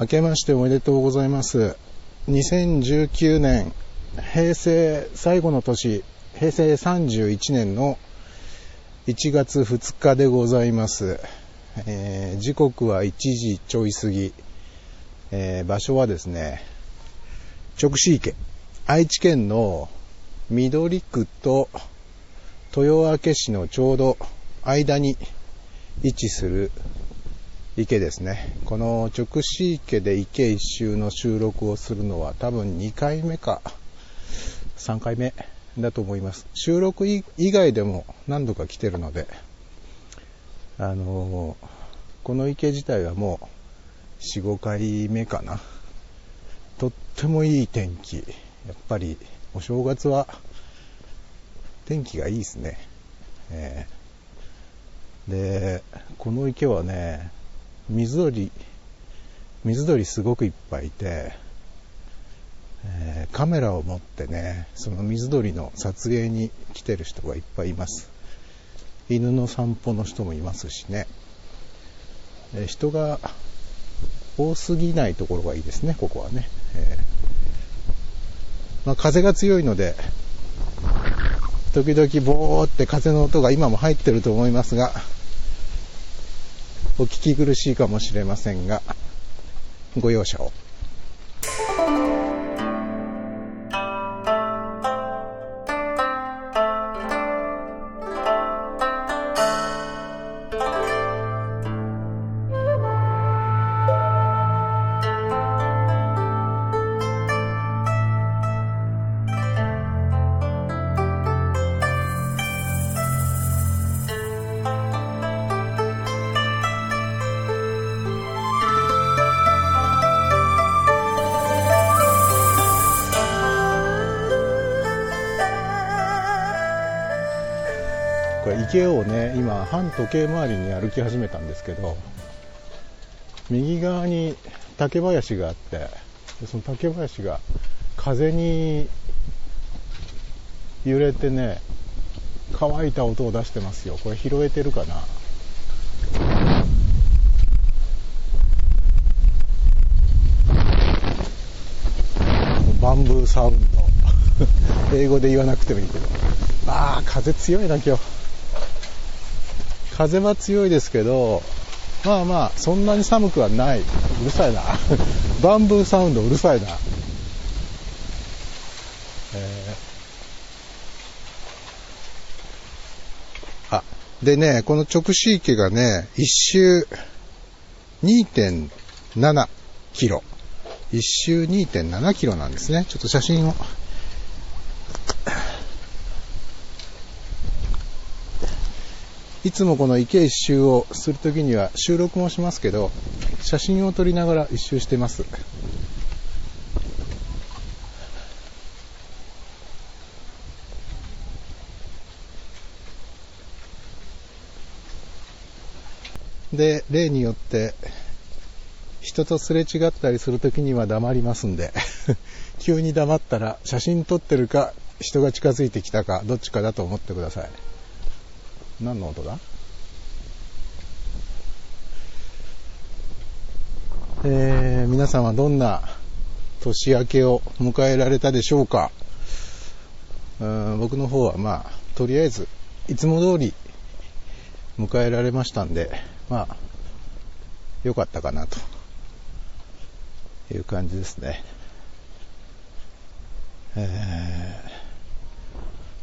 明けましておめでとうございます。2019年、平成最後の年、平成31年の1月2日でございます。えー時刻は1時ちょい過ぎ、えー場所はですね、直視池、愛知県の緑区と豊明市のちょうど間に位置する池ですね。この直視池で池一周の収録をするのは多分2回目か3回目だと思います。収録以外でも何度か来てるので、あのーこの池自体はもう4、5回目かな。とってもいい天気。やっぱりお正月は天気がいいですね。えーで、この池はね、水鳥、水鳥すごくいっぱいいて、えーカメラを持ってね、その水鳥の撮影に来てる人がいっぱいいます。犬の散歩の人もいますしね。えー人が多すぎないところがいいですね、ここはね。えーまあ、風が強いので、時々ボーって風の音が今も入ってると思いますが、お聞き苦しいかもしれませんが、ご容赦を。時計回りに歩き始めたんですけど、右側に竹林があって、その竹林が風に揺れてね、乾いた音を出してますよ。これ拾えてるかな？バンブーサウンド。英語で言わなくてもいいけど。ああ、風強いな、今日。風は強いですけど、まあまあ、そんなに寒くはない。うるさいな。バンブーサウンドうるさいな。えーあ、でね、この直視池がね、一周2.7キロ。一周2.7キロなんですね。ちょっと写真を。いつもこの池一周をするときには収録もしますけど、写真を撮りながら一周してます。で、例によって、人とすれ違ったりするときには黙りますんで、急に黙ったら写真撮ってるか、人が近づいてきたか、どっちかだと思ってください。何の音だ？えー、皆さんはどんな年明けを迎えられたでしょうか？うん僕の方はまあ、とりあえず、いつも通り迎えられましたんで、まあ、良かったかなという感じですね。え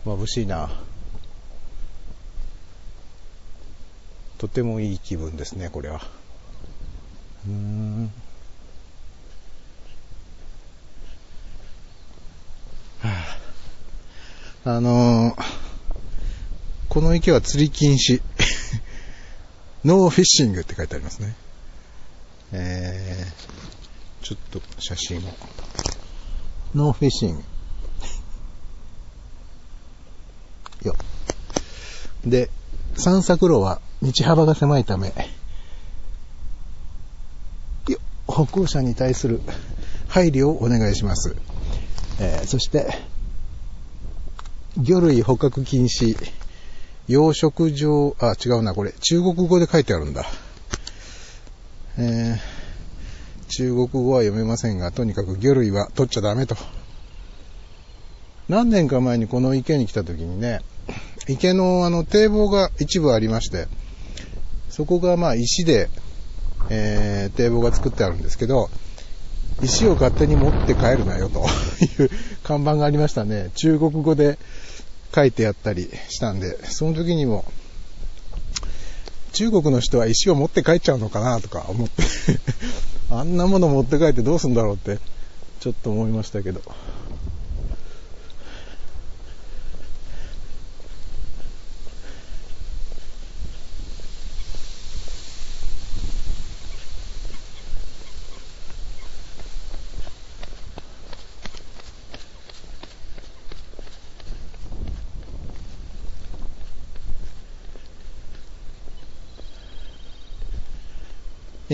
ー、眩しいな。とてもいい気分ですね、これは。うーん。はあ、あのーこの池は釣り禁止。No fishing って書いてありますね。えー、ちょっと写真を。 No fishing。よ。で、散策路は道幅が狭いため、よ歩行者に対する配慮をお願いします。えーそして、魚類捕獲禁止、養殖場、あ、違うな、これ、中国語で書いてあるんだ。えー中国語は読めませんが、とにかく魚類は取っちゃダメと。何年か前にこの池に来た時にね、池のあの堤防が一部ありまして、そこがまあ石で、えー、堤防が作ってあるんですけど、石を勝手に持って帰るなよと いう看板がありましたね。中国語で書いてあったりしたんで、その時にも、中国の人は石を持って帰っちゃうのかなとか思って あんなもの持って帰ってどうすんだろうって、ちょっと思いましたけど。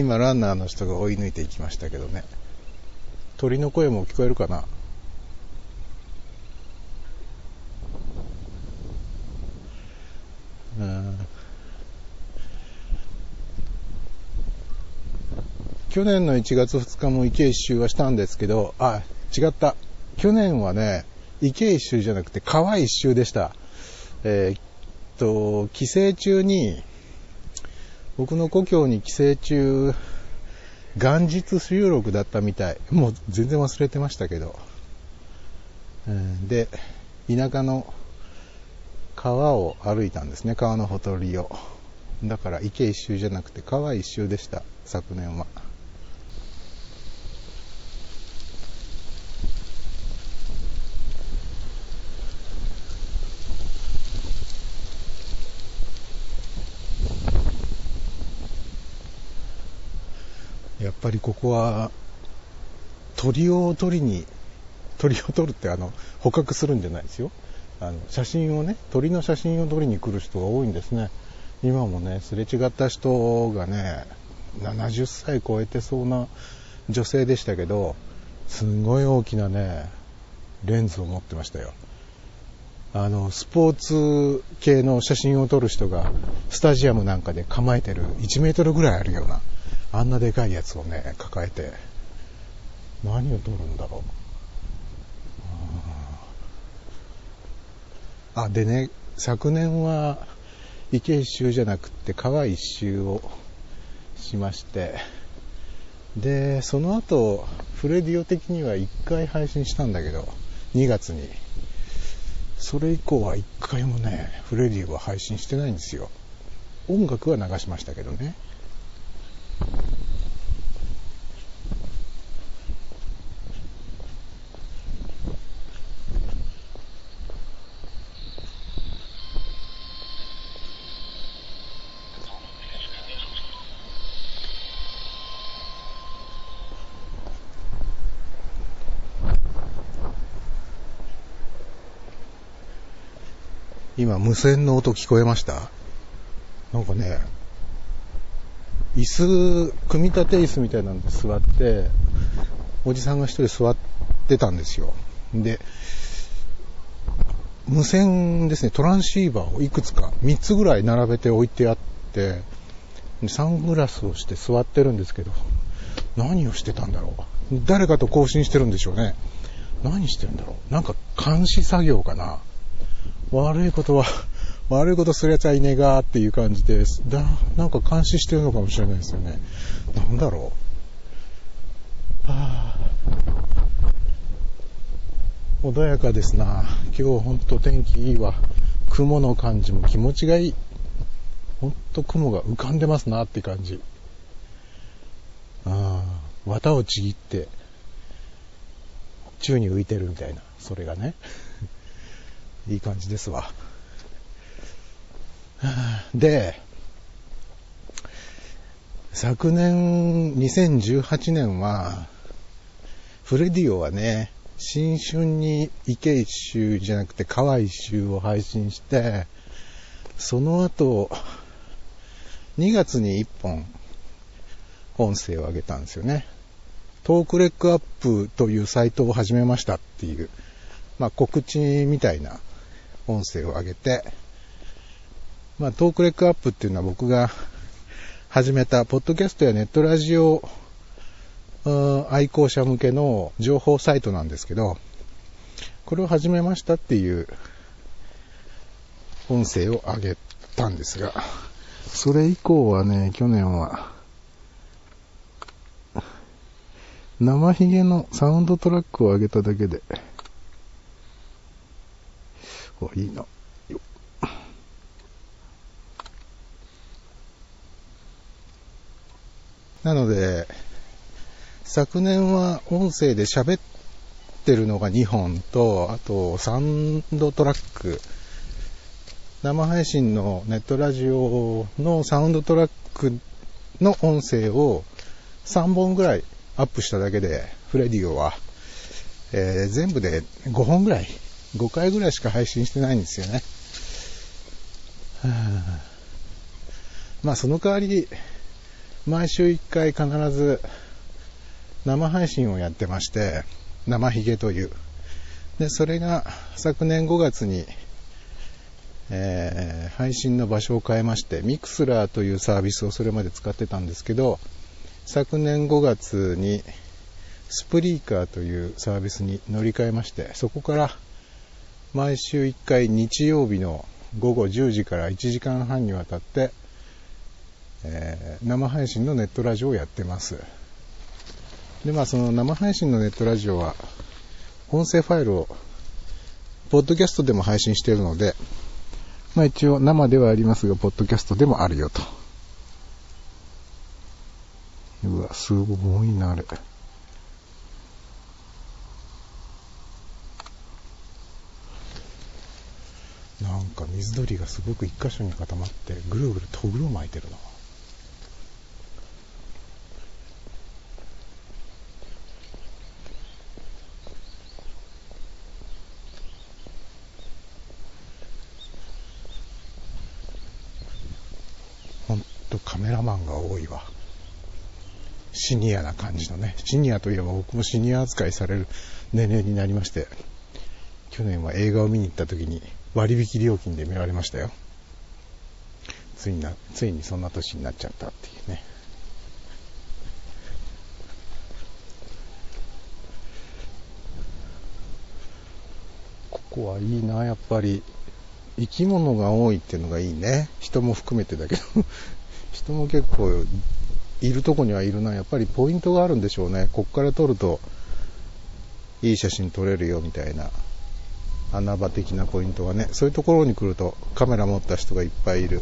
今ランナーの人が追い抜いていきましたけどね鳥の声も聞こえるかな？うん去年の1月2日も池一周はしたんですけど、あ、違った。去年はね、池一周じゃなくて川一周でした。えー、っと、帰省中に僕の故郷に帰省中、元日収録だったみたい。もう全然忘れてましたけど。で、田舎の川を歩いたんですね、川のほとりを。だから池一周じゃなくて川一周でした、昨年は。ぱりここは鳥を取りに鳥を取るってあの捕獲するんじゃないですよ。あの写真をね鳥の写真を撮りに来る人が多いんですね。今もねすれ違った人がね70歳超えてそうな女性でしたけどすんごい大きなねレンズを持ってましたよ。あのスポーツ系の写真を撮る人がスタジアムなんかで構えてる1メートルぐらいあるようなあんなでかいやつをね、抱えて、何を取るんだろう。あ、でね、昨年は池一周じゃなくって川一周をしまして、で、その後、フレディオ的には1回配信したんだけど、2月に。それ以降は1回もね、フレディオは配信してないんですよ。音楽は流しましたけどね。今無線の音聞こえました？なんかね、椅子、組み立て椅子みたいなんで座って、おじさんが一人座ってたんですよ。で、無線ですね、トランシーバーをいくつか、3つぐらい並べて置いてあって、サングラスをして座ってるんですけど、何をしてたんだろう？誰かと交信してるんでしょうね。何してるんだろう？なんか監視作業かな？悪いことは 悪いことするやつはいねえがっていう感じです。だ、なんか監視してるのかもしれないですよね。なんだろう。はあ、穏やかですな。今日ほんと天気いいわ。雲の感じも気持ちがいい。ほんと雲が浮かんでますなって感じ。ああ、綿をちぎって、宙に浮いてるみたいな、それがね。いい感じですわ。で、昨年、2018年は、フレディオはね、新春に池一周じゃなくて川一周を配信して、その後、2月に1本、音声を上げたんですよね。トークレックアップというサイトを始めましたっていう、まあ告知みたいな音声を上げて、まあ、トークレックアップっていうのは僕が 始めた、ポッドキャストやネットラジオ愛好者向けの情報サイトなんですけど、これを始めましたっていう音声を上げたんですが、それ以降はね、去年は、生ヒゲのサウンドトラックを上げただけで、お、いいな。なので、昨年は音声で喋ってるのが2本と、あとサウンドトラック、生配信のネットラジオのサウンドトラックの音声を3本ぐらいアップしただけで、フレディオは、えー、全部で5本ぐらい、5回ぐらいしか配信してないんですよね。まあその代わり、毎週1回必ず生配信をやってまして、生ヒゲという。で、それが昨年5月に、えー、配信の場所を変えまして、ミクスラーというサービスをそれまで使ってたんですけど、昨年5月にスプリーカーというサービスに乗り換えまして、そこから毎週1回日曜日の午後10時から1時間半にわたって、えー、生配信のネットラジオをやってます。で、まあその生配信のネットラジオは、音声ファイルを、ポッドキャストでも配信しているので、まあ一応生ではありますが、ポッドキャストでもあるよと。うわ、すごいな、あれ。なんか水鳥がすごく一箇所に固まってぐるぐるとぐろ巻いてるな。ほんとカメラマンが多いわ。シニアな感じのね、シニアといえば僕もシニア扱いされる年齢になりまして、去年は映画を見に行った時に割引料金で見られましたよ。ついな、ついにそんな年になっちゃったっていうね。ここはいいな、やっぱり。生き物が多いっていうのがいいね。人も含めてだけど 人も結構いるとこにはいるな。やっぱりポイントがあるんでしょうね。こっから撮ると、いい写真撮れるよみたいな、穴場的なポイントがね。そういうところに来ると、カメラ持った人がいっぱいいる。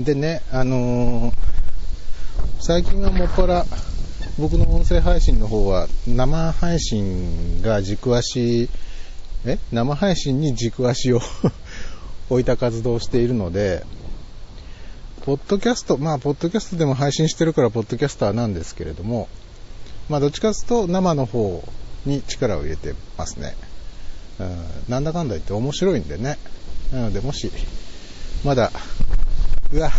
でね、あのー、最近はもっぱら、僕の音声配信の方は、生配信が軸足、え？生配信に軸足を 置いた活動をしているので、ポッドキャスト、まあ、ポッドキャストでも配信してるから、ポッドキャスターなんですけれども、まあ、どっちかというと生の方に力を入れてますね。うん、なんだかんだ言って面白いんでね。なので、もし、まだ、うわ、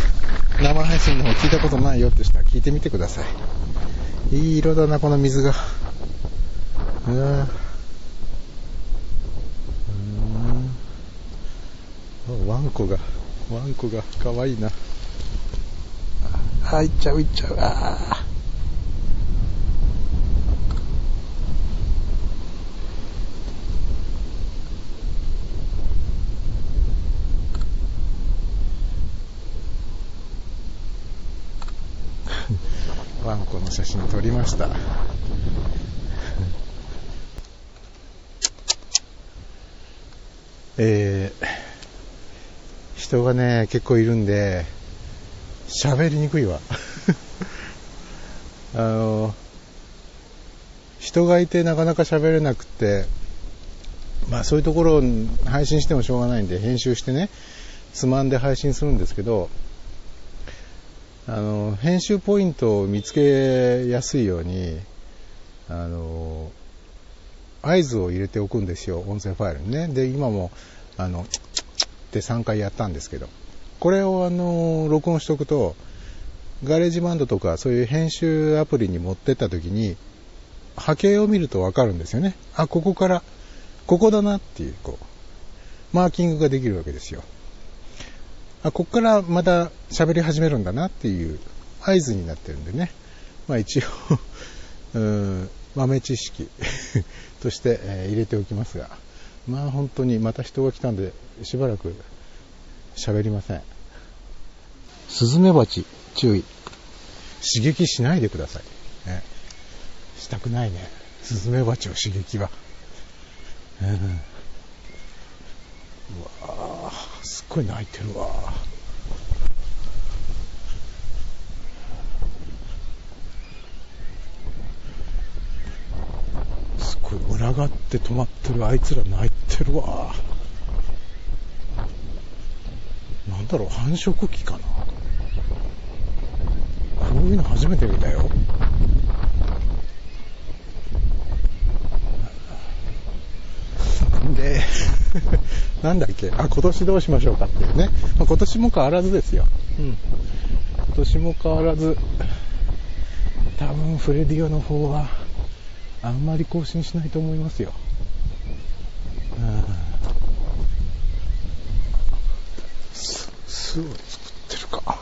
生配信の方聞いたことないよって人は聞いてみてください。いい色だな、この水が。うわワンコが、ワンコが可愛いいな。あ、行っちゃう行っちゃう。あンコの写真撮りました。えー人がね、結構いるんで、喋りにくいわ。あの、人がいてなかなか喋れなくて、まあそういうところを配信してもしょうがないんで、編集してね、つまんで配信するんですけど、あの、編集ポイントを見つけやすいように、あの、合図を入れておくんですよ、音声ファイルにね。で、今も、あの、って3回やったんですけど、これをあの、録音しておくと、 GarageBand とかそういう編集アプリに持ってった時に、波形を見るとわかるんですよね。あ、ここから、ここだなっていう、こう、マーキングができるわけですよ。あ、こっからまた喋り始めるんだなっていう合図になってるんでね。まあ一応 うん豆知識 として、えー、入れておきますが、まあ本当にまた人が来たんで、しばらく喋りません。スズメバチ、注意。刺激しないでください。ね、したくないね。スズメバチを刺激は。うん、うわすっごい泣いてるわ。すごい群がって止まってるあいつら泣いてるわ。なんだろう、繁殖期かな。こういうの初めて見たよ。で、なんだっけ、あ、今年どうしましょうかっていうね。まあ、今年も変わらずですよ。うん。今年も変わらず、多分フレディオの方は、あんまり更新しないと思いますよ。うん。巣、巣を作ってるか。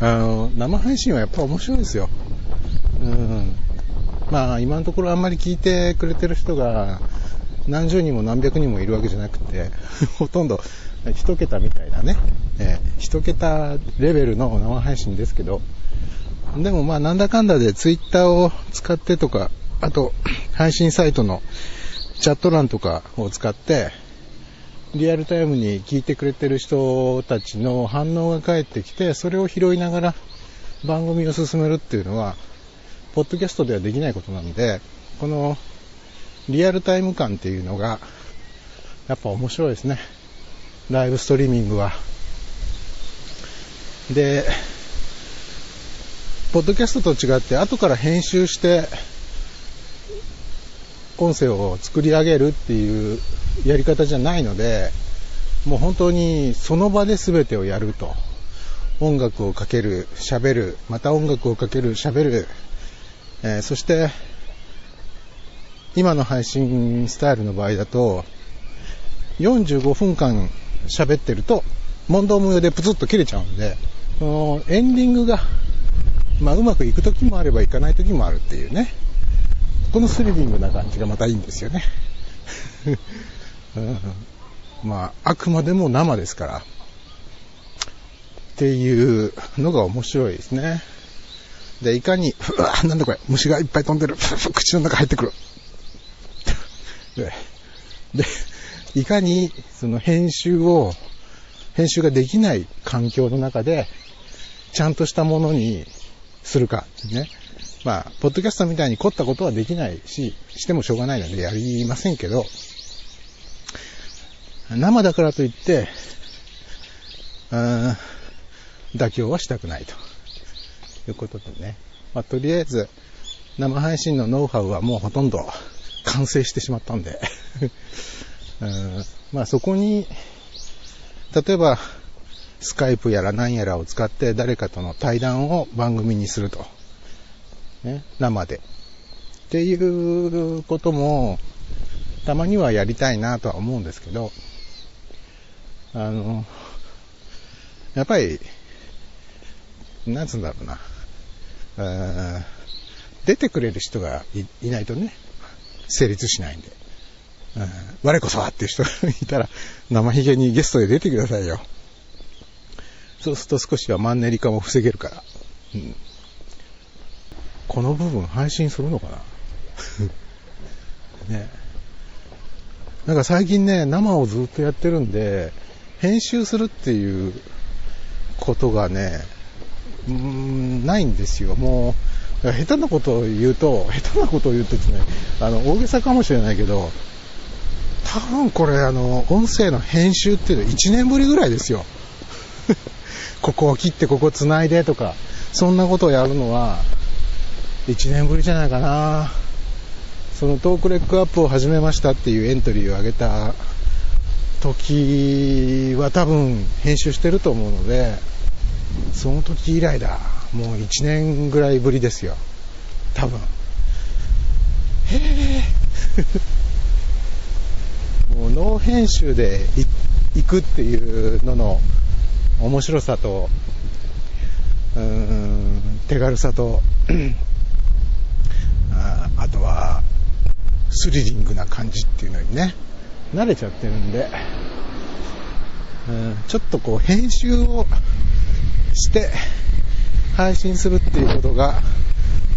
あの、生配信はやっぱ面白いですよ。まあ、今のところあんまり聞いてくれてる人が何十人も何百人もいるわけじゃなくて、ほとんど一桁みたいなね、えー、一桁レベルの生配信ですけど、でもまあなんだかんだでツイッターを使ってとか、あと配信サイトのチャット欄とかを使って、リアルタイムに聞いてくれてる人たちの反応が返ってきて、それを拾いながら番組を進めるっていうのは、ポッドキャストではできないことなんで、このリアルタイム感っていうのが、やっぱ面白いですね。ライブストリーミングは。で、ポッドキャストと違って後から編集して音声を作り上げるっていうやり方じゃないので、もう本当にその場で全てをやると。音楽をかける、喋る、また音楽をかける、喋る、えー、そして、今の配信スタイルの場合だと、45分間喋ってると、問答無用でプツッと切れちゃうんで、エンディングが、まあ、うまくいく時もあればいかない時もあるっていうね。このスリリングな感じがまたいいんですよね。うん、まあ、あくまでも生ですから。っていうのが面白いですね。で、いかに、うわなんだこれ、虫がいっぱい飛んでる。口の中入ってくる。で、でいかに、その編集を、編集ができない環境の中で、ちゃんとしたものにするか、ね。まあ、ポッドキャストみたいに凝ったことはできないし、してもしょうがないのでやりませんけど、生だからといって、うん妥協はしたくないとということでね。まあ、とりあえず、生配信のノウハウはもうほとんど完成してしまったんで うんまあそこに、例えば、スカイプやら何やらを使って誰かとの対談を番組にすると。ね、生で。っていうことも、たまにはやりたいなとは思うんですけど、あの、やっぱり、なんつうんだろうな、出てくれる人がいないとね、成立しないんで。うん、我こそはっていう人がいたら、生ひげにゲストで出てくださいよ。そうすると少しはマンネリ化も防げるから。うん、この部分配信するのかな？ね。なんか最近ね、生をずっとやってるんで、編集するっていうことがね、うん、ないんですよ。もう、下手なことを言うと、下手なことを言うとですね、あの、大げさかもしれないけど、多分これ、あの、音声の編集っていうのは1年ぶりぐらいですよ。ここを切ってここ繋いでとか、そんなことをやるのは、1年ぶりじゃないかな。そのトークレックアップを始めましたっていうエントリーを上げた時は多分編集してると思うので、その時以来だ。もう1年ぐらいぶりですよ。多分。へえ。もうノー編集で行くっていうのの面白さと、うーん、手軽さと、ああとは、スリリングな感じっていうのにね、慣れちゃってるんで、うんちょっとこう編集をして配信するっていうことが、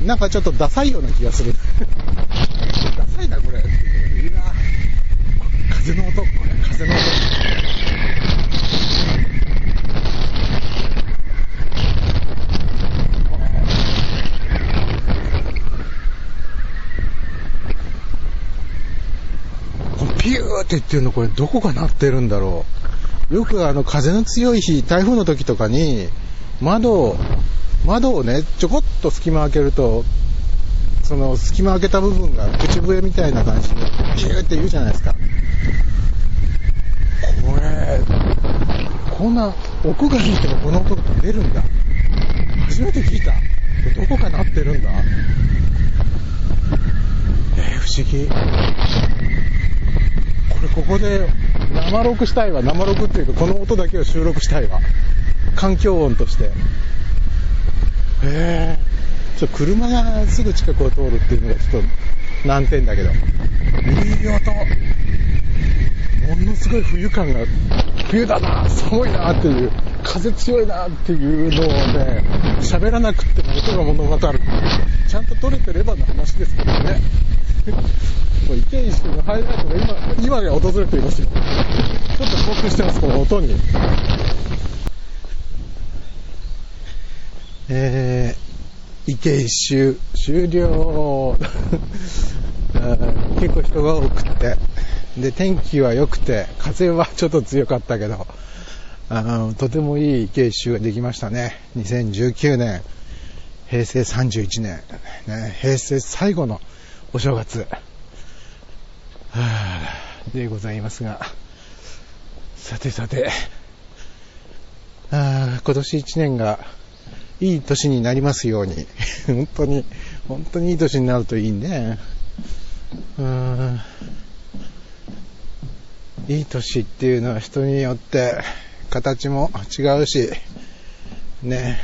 なんかちょっとダサいような気がする。ダサいな、これ。いや風の音、これ、風の音。このピューって言ってるの、これどこが鳴ってるんだろう。よくあの風の強い日、台風の時とかに、窓を、窓をね、ちょこっと隙間開けると、その隙間開けた部分が口笛みたいな感じで、ピューって言うじゃないですか。これ、こんな屋外にいてもこの音が出るんだ。初めて聞いた。どこか鳴ってるんだえー、不思議。これここで生録したいわ。生録っていうかこの音だけを収録したいわ。環境音として。へえー。ちょ、車がすぐ近くを通るっていうのがちょっと難点だけど。いい音。ものすごい冬感が、冬だな、寒いなっていう、風強いなっていうのをね、喋らなくても音が物語る。ちゃんと撮れてればの話ですけどね。もう池石のハイライトが今、今が訪れていますよ。ちょっと興奮してます、この音に。えー、池一周終了。結構人が多くて、で、天気は良くて、風はちょっと強かったけど、あのとてもいい池一周ができましたね。2019年、平成31年、ね、平成最後のお正月、はあ、でございますが、さてさて、あ今年1年がいい年になりますように。本当に、本当にいい年になるといいね。うーん。いい年っていうのは人によって形も違うし、ね。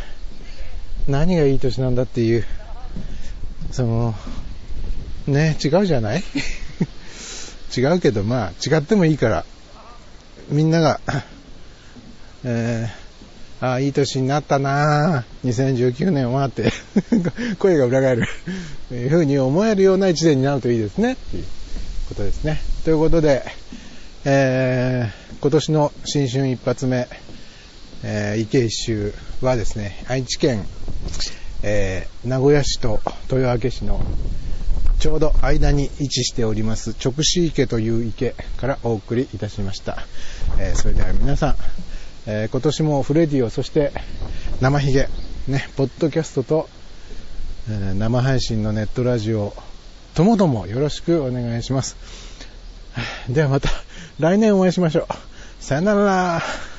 何がいい年なんだっていう、その、ね、違うじゃない？違うけど、まあ、違ってもいいから、みんなが、えーああ、いい年になったな2019年はって 声が裏返るいうふうに思えるような一年になるといいですね。ということですね。ということで、えー、今年の新春一発目、えー、池一周はですね、愛知県、えー、名古屋市と豊明市のちょうど間に位置しております直視池という池からお送りいたしました。えー、それでは皆さん、えー、今年もフレディオ、そして生ひげ、ね、ポッドキャストと、えー、生配信のネットラジオ、ともどもよろしくお願いします。ではまた来年お会いしましょう。さよなら。